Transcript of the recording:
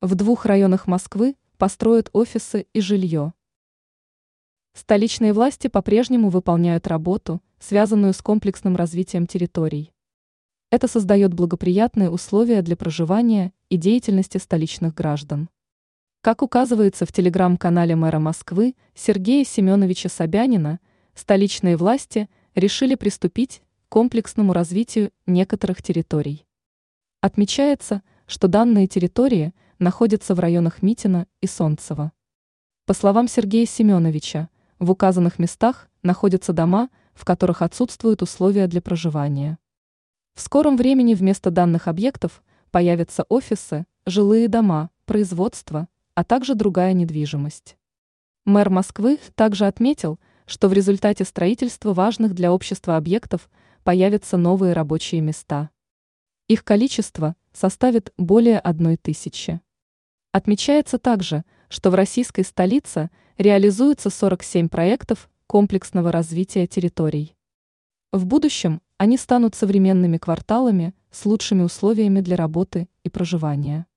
В двух районах Москвы построят офисы и жилье. Столичные власти по-прежнему выполняют работу, связанную с комплексным развитием территорий. Это создает благоприятные условия для проживания и деятельности столичных граждан. Как указывается в телеграм-канале мэра Москвы Сергея Семеновича Собянина, столичные власти решили приступить к комплексному развитию некоторых территорий. Отмечается, что данные территории находятся в районах Митина и Солнцева. По словам Сергея Семеновича, в указанных местах находятся дома, в которых отсутствуют условия для проживания. В скором времени вместо данных объектов появятся офисы, жилые дома, производство, а также другая недвижимость. Мэр Москвы также отметил, что в результате строительства важных для общества объектов появятся новые рабочие места. Их количество составит более одной тысячи. Отмечается также, что в российской столице реализуется 47 проектов комплексного развития территорий. В будущем они станут современными кварталами с лучшими условиями для работы и проживания.